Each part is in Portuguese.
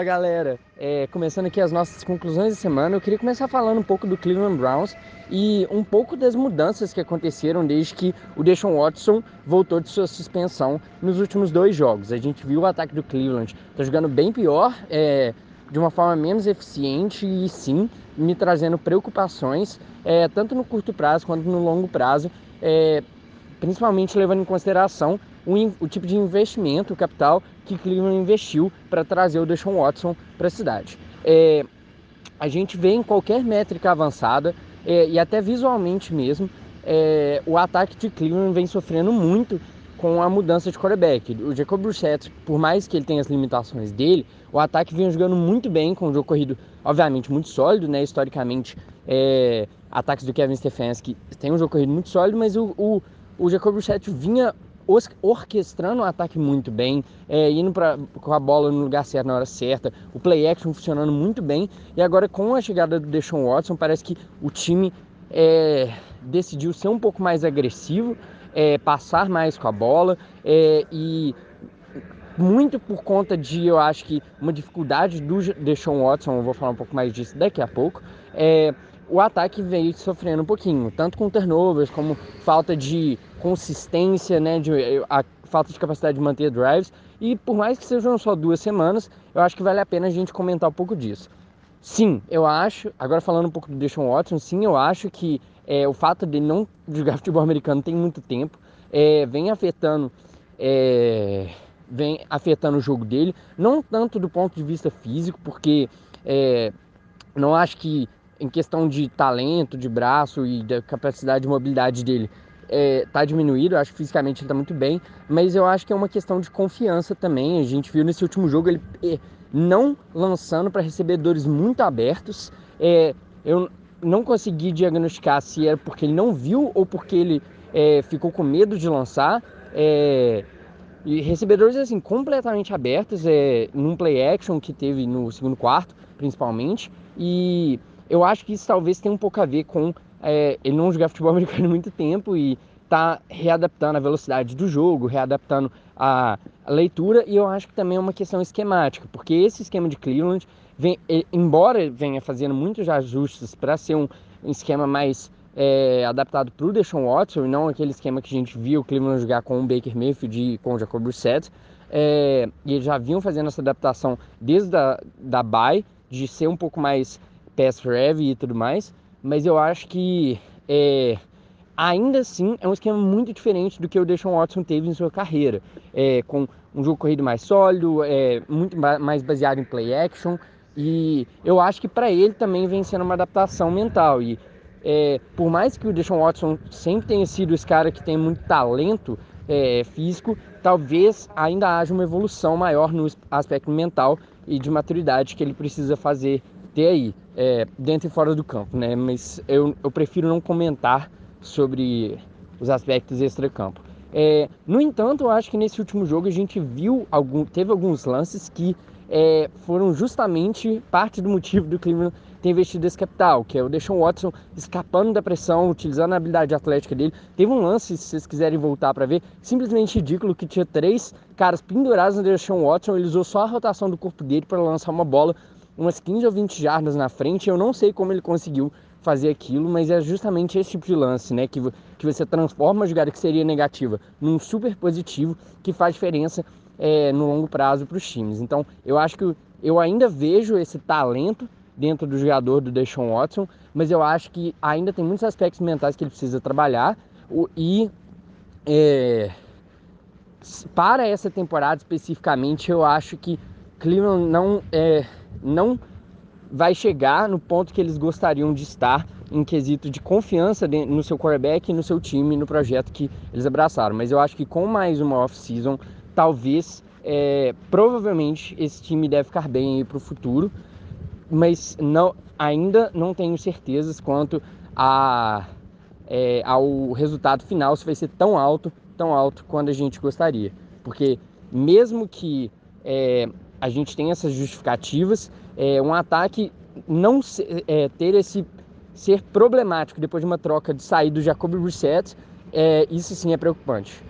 Fala galera, é, começando aqui as nossas conclusões da semana, eu queria começar falando um pouco do Cleveland Browns e um pouco das mudanças que aconteceram desde que o Deshaun Watson voltou de sua suspensão nos últimos dois jogos. A gente viu o ataque do Cleveland tá jogando bem pior, é, de uma forma menos eficiente e sim me trazendo preocupações, é, tanto no curto prazo quanto no longo prazo, é, principalmente levando em consideração o, o tipo de investimento, o capital que Cleveland investiu para trazer o Deshaun Watson para a cidade. É, a gente vê em qualquer métrica avançada é, e até visualmente mesmo, é, o ataque de Cleveland vem sofrendo muito com a mudança de quarterback. O Jacob Brissett, por mais que ele tenha as limitações dele, o ataque vinha jogando muito bem com o jogo corrido, obviamente, muito sólido, né? Historicamente, é, ataques do Kevin Stefanski tem um jogo corrido muito sólido, mas o, o, o Jacob Brissett vinha orquestrando o ataque muito bem, é, indo pra, com a bola no lugar certo na hora certa, o play action funcionando muito bem. E agora com a chegada do Deshaun Watson, parece que o time é, decidiu ser um pouco mais agressivo, é, passar mais com a bola é, e muito por conta de, eu acho que, uma dificuldade do Deshaun Watson, eu vou falar um pouco mais disso daqui a pouco, é, o ataque veio sofrendo um pouquinho, tanto com turnovers como falta de consistência, né, de, a falta de capacidade de manter drives. E por mais que sejam só duas semanas, eu acho que vale a pena a gente comentar um pouco disso. Sim, eu acho, agora falando um pouco do Deshaun Watson, sim, eu acho que é, o fato de não jogar futebol americano tem muito tempo, é, vem afetando é, vem afetando o jogo dele, não tanto do ponto de vista físico, porque não acho que em questão de talento, de braço e da capacidade de mobilidade dele, é, tá diminuído. Eu acho que fisicamente ele tá muito bem, mas eu acho que é uma questão de confiança também. A gente viu nesse último jogo ele é, não lançando para recebedores muito abertos. É, eu não consegui diagnosticar se era porque ele não viu ou porque ele é, ficou com medo de lançar. É, e recebedores assim completamente abertos, é, num play action que teve no segundo quarto, principalmente. E eu acho que isso talvez tenha um pouco a ver com é, ele não jogar futebol americano há muito tempo e tá readaptando a velocidade do jogo, readaptando a, leitura e eu acho que também é uma questão esquemática, porque esse esquema de Cleveland, vem, embora venha fazendo muitos ajustes para ser um, um, esquema mais é, adaptado para o Deshaun Watson e não aquele esquema que a gente viu o Cleveland jogar com o Baker Mayfield e com o Jacob Brissett, é, e eles já vinham fazendo essa adaptação desde a da bye, de ser um pouco mais pass heavy e tudo mais, mas eu acho que é, ainda assim é um esquema muito diferente do que o Deshaun Watson teve em sua carreira, é, com um jogo corrido mais sólido, é, muito mais baseado em play action, e eu acho que para ele também vem sendo uma adaptação mental. E é, por mais que o Deshaun Watson sempre tenha sido esse cara que tem muito talento é, físico, talvez ainda haja uma evolução maior no aspecto mental e de maturidade que ele precisa fazer ter aí, é, dentro e fora do campo, né? Mas eu, eu prefiro não comentar sobre os aspectos extra-campo. É, no entanto, eu acho que nesse último jogo a gente viu algum, teve alguns lances que é, foram justamente parte do motivo do Cleveland ter investido esse capital, que é o Deshaun Watson escapando da pressão, utilizando a habilidade atlética dele. Teve um lance, se vocês quiserem voltar para ver, simplesmente ridículo, que tinha três caras pendurados no Deshaun Watson, ele usou só a rotação do corpo dele para lançar uma bola umas 15 ou 20 jardas na frente. Eu não sei como ele conseguiu fazer aquilo, mas é justamente esse tipo de lance, né? Que, que você transforma a jogada que seria negativa num super positivo que faz diferença é, no longo prazo para os times. Então, eu acho que eu ainda vejo esse talento dentro do jogador do Deshaun Watson, mas eu acho que ainda tem muitos aspectos mentais que ele precisa trabalhar e é, para essa temporada especificamente, eu acho que Cleveland não é, não vai chegar no ponto que eles gostariam de estar em quesito de confiança no seu quarterback, no seu time, no projeto que eles abraçaram. Mas eu acho que com mais uma off-season, talvez, é, provavelmente, esse time deve ficar bem para o futuro. Mas não, ainda não tenho certezas quanto a, é, ao resultado final, se vai ser tão alto, tão alto quanto a gente gostaria. Porque mesmo que é, a gente tem essas justificativas. É, um ataque não é, ter esse ser problemático depois de uma troca de sair do Jacob Reset, é, isso sim é preocupante.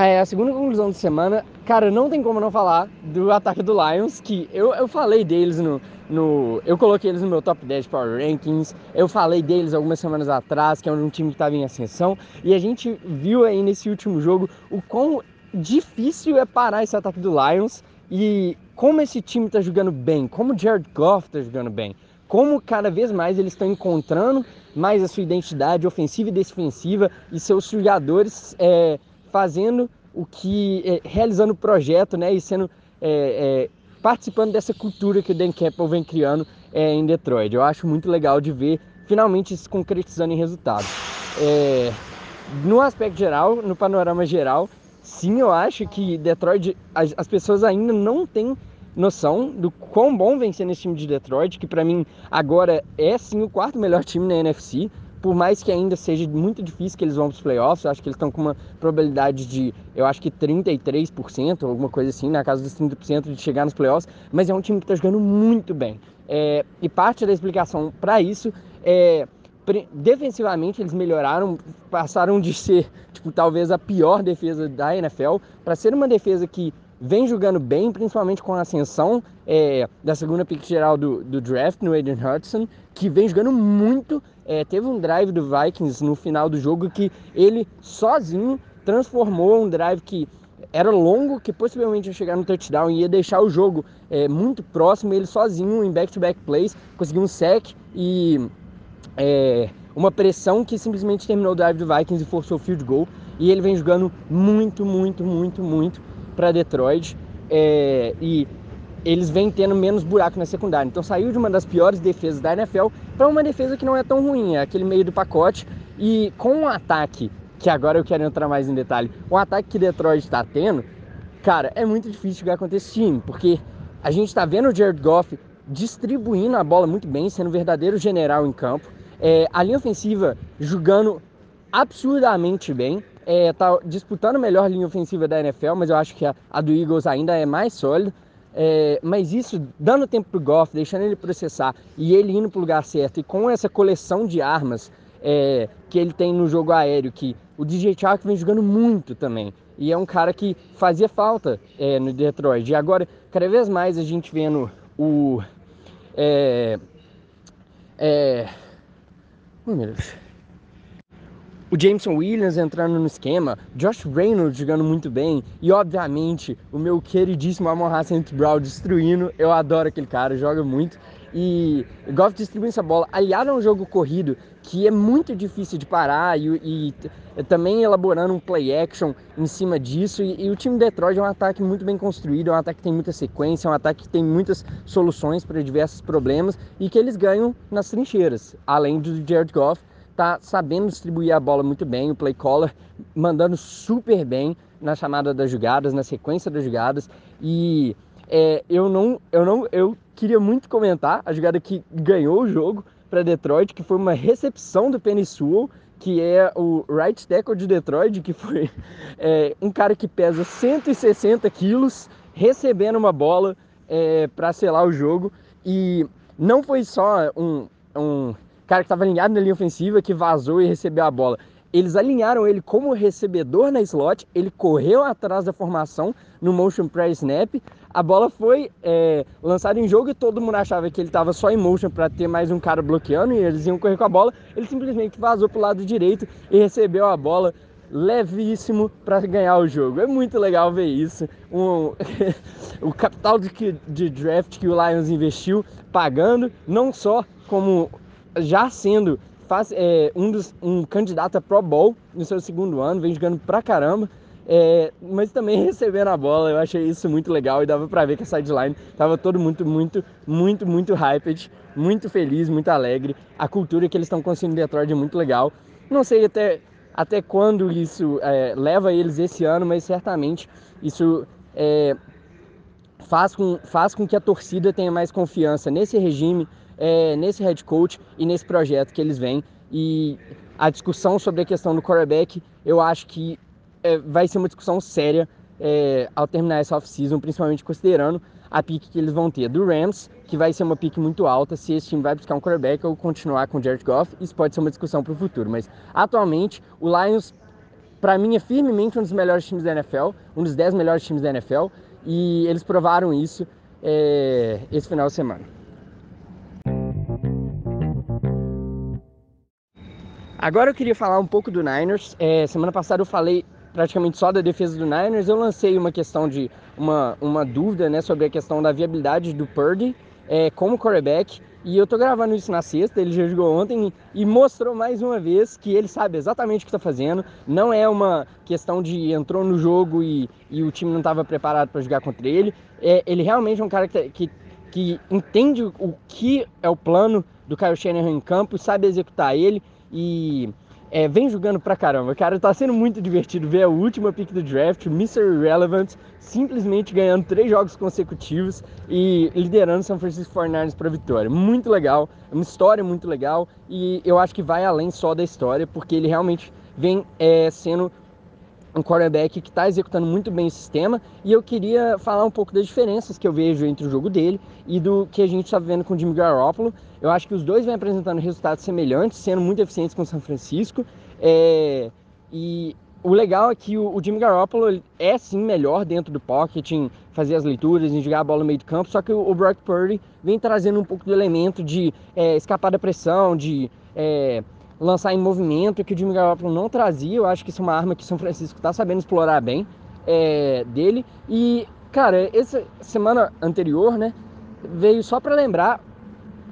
A segunda conclusão da semana, cara, não tem como não falar do ataque do Lions, que eu, eu falei deles no, no. Eu coloquei eles no meu top 10 Power Rankings, eu falei deles algumas semanas atrás, que é um time que estava em ascensão, e a gente viu aí nesse último jogo o quão difícil é parar esse ataque do Lions e como esse time está jogando bem, como o Jared Goff está jogando bem, como cada vez mais eles estão encontrando mais a sua identidade ofensiva e defensiva e seus jogadores. É, fazendo o que, é, realizando o projeto, né, e sendo, é, é, participando dessa cultura que o Dan Campbell vem criando é, em Detroit. Eu acho muito legal de ver finalmente se concretizando em resultados. É, no aspecto geral, no panorama geral, sim, eu acho que Detroit, as, as pessoas ainda não têm noção do quão bom vem ser nesse time de Detroit, que para mim agora é sim o quarto melhor time na NFC por mais que ainda seja muito difícil que eles vão para os playoffs, eu acho que eles estão com uma probabilidade de, eu acho que 33%, alguma coisa assim, na casa dos 30% de chegar nos playoffs, mas é um time que está jogando muito bem. É, e parte da explicação para isso é defensivamente eles melhoraram, passaram de ser, tipo, talvez a pior defesa da NFL para ser uma defesa que vem jogando bem, principalmente com a ascensão é, da segunda pick geral do, do draft no Aiden Hudson, que vem jogando muito é, teve um drive do Vikings no final do jogo que ele sozinho transformou um drive que era longo, que possivelmente ia chegar no touchdown e ia deixar o jogo é, muito próximo. Ele sozinho, em back-to-back -back plays, conseguiu um sec e é, uma pressão que simplesmente terminou o drive do Vikings e forçou o field goal. E ele vem jogando muito, muito, muito, muito para Detroit. É, e eles vêm tendo menos buraco na secundária. Então saiu de uma das piores defesas da NFL para uma defesa que não é tão ruim, é aquele meio do pacote. E com um ataque, que agora eu quero entrar mais em detalhe, o um ataque que Detroit está tendo, cara, é muito difícil jogar contra esse time, porque a gente está vendo o Jared Goff distribuindo a bola muito bem, sendo um verdadeiro general em campo. É, a linha ofensiva jogando absurdamente bem. É, tá disputando a melhor linha ofensiva da NFL, mas eu acho que a, a do Eagles ainda é mais sólida. É, mas isso dando tempo pro Goff, deixando ele processar e ele indo pro lugar certo e com essa coleção de armas é, que ele tem no jogo aéreo, que o DJ Chark vem jogando muito também. E é um cara que fazia falta é, no Detroit. E agora, cada vez mais a gente vendo o. É, é, oh, meu Deus o Jameson Williams entrando no esquema, Josh Reynolds jogando muito bem e, obviamente, o meu queridíssimo Amon Hassan Brown destruindo. Eu adoro aquele cara, joga muito. E Goff distribuindo essa bola, aliado a um jogo corrido que é muito difícil de parar e, e também elaborando um play action em cima disso. E, e, o time de Detroit é um ataque muito bem construído, é um ataque que tem muita sequência, é um ataque que tem muitas soluções para diversos problemas e que eles ganham nas trincheiras, além do Jared Goff tá sabendo distribuir a bola muito bem, o play caller mandando super bem na chamada das jogadas, na sequência das jogadas. E é, eu não, eu não, eu queria muito comentar a jogada que ganhou o jogo para Detroit, que foi uma recepção do Penny Sewell, que é o right tackle de Detroit, que foi é, um cara que pesa 160 quilos recebendo uma bola é, para selar o jogo. E não foi só um, um cara que estava alinhado na linha ofensiva, que vazou e recebeu a bola. Eles alinharam ele como recebedor na slot, ele correu atrás da formação no motion press snap, a bola foi é, lançada em jogo e todo mundo achava que ele estava só em motion para ter mais um cara bloqueando e eles iam correr com a bola. Ele simplesmente vazou para o lado direito e recebeu a bola levíssimo para ganhar o jogo. É muito legal ver isso. Um, o capital de, de draft que o Lions investiu pagando, não só como já sendo faz, é, um, dos, um candidato a Pro Bowl no seu segundo ano, vem jogando pra caramba. É, mas também recebendo a bola, eu achei isso muito legal e dava pra ver que a sideline tava todo muito, muito, muito, muito hyped, muito feliz, muito alegre. A cultura que eles estão construindo em Detroit é muito legal. Não sei até, até quando isso é, leva eles esse ano, mas certamente isso é, faz, com, faz com que a torcida tenha mais confiança nesse regime, é, nesse head coach e nesse projeto que eles vêm. E a discussão sobre a questão do quarterback, eu acho que é, vai ser uma discussão séria é, ao terminar essa off-season, principalmente considerando a pique que eles vão ter do Rams, que vai ser uma pique muito alta se esse time vai buscar um quarterback ou continuar com o Jared Goff. Isso pode ser uma discussão para o futuro, mas atualmente o Lions para mim, é firmemente um dos melhores times da NFL, um dos 10 melhores times da NFL, e eles provaram isso é, esse final de semana. Agora eu queria falar um pouco do Niners. É, semana passada eu falei praticamente só da defesa do Niners. Eu lancei uma questão de uma, uma dúvida né, sobre a questão da viabilidade do Purdy é, como quarterback. E eu tô gravando isso na sexta, ele já jogou ontem e mostrou mais uma vez que ele sabe exatamente o que está fazendo. Não é uma questão de entrou no jogo e, e o time não estava preparado para jogar contra ele. É, ele realmente é um cara que, que, que entende o que é o plano do Kyle Shanahan em campo, sabe executar ele e é, vem jogando pra caramba. Cara, tá sendo muito divertido ver a última pick do draft, o Mr. Irrelevant, simplesmente ganhando três jogos consecutivos e liderando São Francisco 49ers para vitória. Muito legal, é uma história muito legal e eu acho que vai além só da história, porque ele realmente vem é, sendo um quarterback que está executando muito bem o sistema e eu queria falar um pouco das diferenças que eu vejo entre o jogo dele e do que a gente está vendo com o Jimmy Garoppolo. Eu acho que os dois vêm apresentando resultados semelhantes, sendo muito eficientes com o São Francisco. É... E o legal é que o, Jimmy Garoppolo é sim melhor dentro do pocket, em fazer as leituras, em jogar a bola no meio do campo, só que o, o Brock Purdy vem trazendo um pouco do elemento de é, escapar da pressão, de é, lançar em movimento, que o Jimmy Garoppolo não trazia. Eu acho que isso é uma arma que o São Francisco está sabendo explorar bem é, dele. E, cara, essa semana anterior, né, veio só para lembrar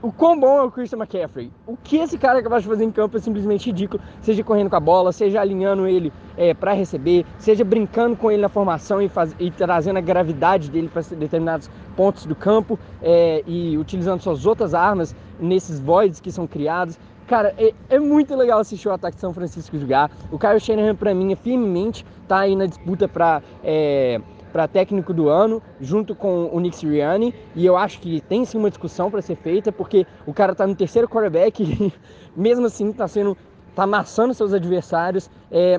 o quão bom é o Christian McCaffrey. O que esse cara é capaz de fazer em campo é simplesmente ridículo. Seja correndo com a bola, seja alinhando ele é, para receber, seja brincando com ele na formação e, faz, e trazendo a gravidade dele para determinados pontos do campo é, e utilizando suas outras armas nesses voids que são criados. Cara, é, é, muito legal assistir o ataque de São Francisco jogar. O Kyle Shanahan, para mim, é firmemente tá aí na disputa para é, para técnico do ano, junto com o Nick Sirianni. E eu acho que tem sim uma discussão para ser feita, porque o cara tá no terceiro quarterback e mesmo assim tá sendo. tá amassando seus adversários. É,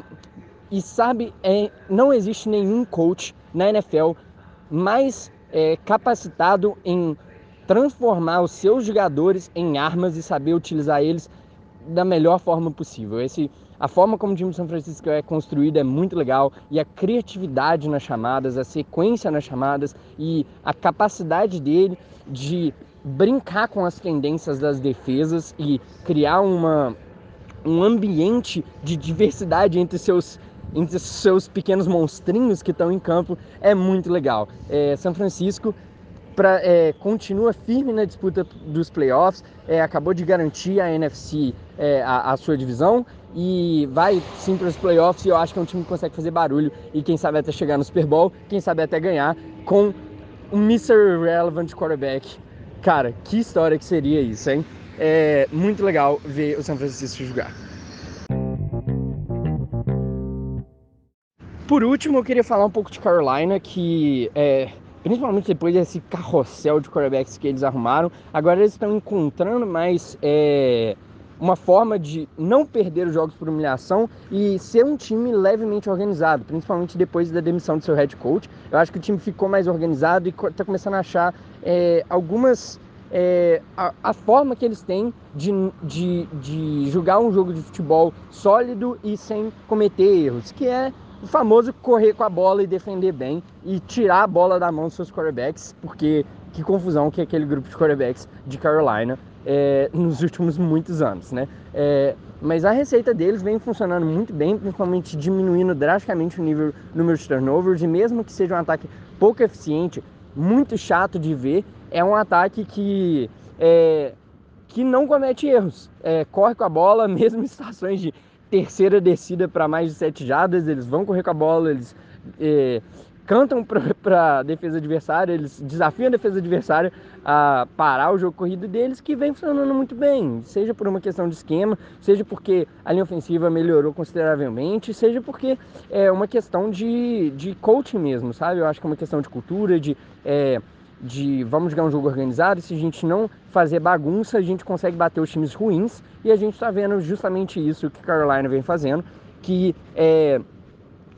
e sabe, é, não existe nenhum coach na NFL mais é, capacitado em transformar os seus jogadores em armas e saber utilizar eles da melhor forma possível. Esse, a forma como o time de São Francisco é construído é muito legal e a criatividade nas chamadas, a sequência nas chamadas e a capacidade dele de brincar com as tendências das defesas e criar uma, um ambiente de diversidade entre seus entre seus pequenos monstrinhos que estão em campo é muito legal. É, São Francisco pra, é, continua firme na disputa dos playoffs, é, acabou de garantir a NFC é, a, a, sua divisão e vai sim para os playoffs. E eu acho que é um time que consegue fazer barulho e quem sabe até chegar no Super Bowl, quem sabe até ganhar com um Mr. Relevant quarterback. Cara, que história que seria isso, hein? É muito legal ver o São Francisco jogar. Por último, eu queria falar um pouco de Carolina, que é, principalmente depois desse carrossel de quarterbacks que eles arrumaram, agora eles estão encontrando mais é, uma forma de não perder os jogos por humilhação e ser um time levemente organizado, principalmente depois da demissão do seu head coach. Eu acho que o time ficou mais organizado e está começando a achar é, algumas. É, a, a, forma que eles têm de, de, de jogar um jogo de futebol sólido e sem cometer erros, que é o famoso correr com a bola e defender bem e tirar a bola da mão dos seus quarterbacks, porque que confusão que é aquele grupo de quarterbacks de Carolina é, nos últimos muitos anos, né? É, mas a receita deles vem funcionando muito bem, principalmente diminuindo drasticamente o nível número de turnovers e mesmo que seja um ataque pouco eficiente, muito chato de ver, é um ataque que é, que não comete erros, é, corre com a bola mesmo em situações de terceira descida para mais de sete jardas, eles vão correr com a bola, eles é, cantam para a defesa adversária, eles desafiam a defesa adversária a parar o jogo corrido deles, que vem funcionando muito bem, seja por uma questão de esquema, seja porque a linha ofensiva melhorou consideravelmente, seja porque é uma questão de, de coaching mesmo, sabe? Eu acho que é uma questão de cultura, de. É, de vamos jogar um jogo organizado, se a gente não fazer bagunça, a gente consegue bater os times ruins, e a gente está vendo justamente isso que Carolina vem fazendo, que é,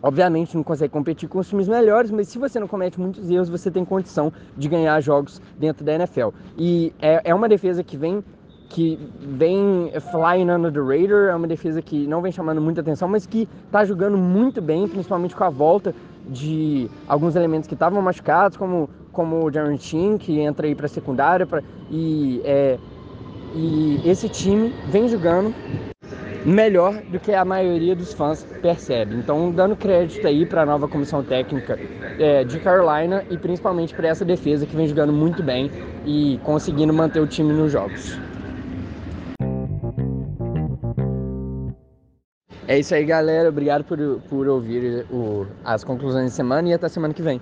obviamente não consegue competir com os times melhores, mas se você não comete muitos erros, você tem condição de ganhar jogos dentro da NFL. E é, é uma defesa que vem que vem flying under the radar, é uma defesa que não vem chamando muita atenção, mas que está jogando muito bem, principalmente com a volta de alguns elementos que estavam machucados, como, como o Jaron Chin, que entra aí para secundária, pra, e, é, e esse time vem jogando melhor do que a maioria dos fãs percebe. Então, dando crédito aí para a nova comissão técnica é, de Carolina e principalmente para essa defesa que vem jogando muito bem e conseguindo manter o time nos jogos. É isso aí, galera. Obrigado por, por ouvir o, as conclusões de semana e até semana que vem.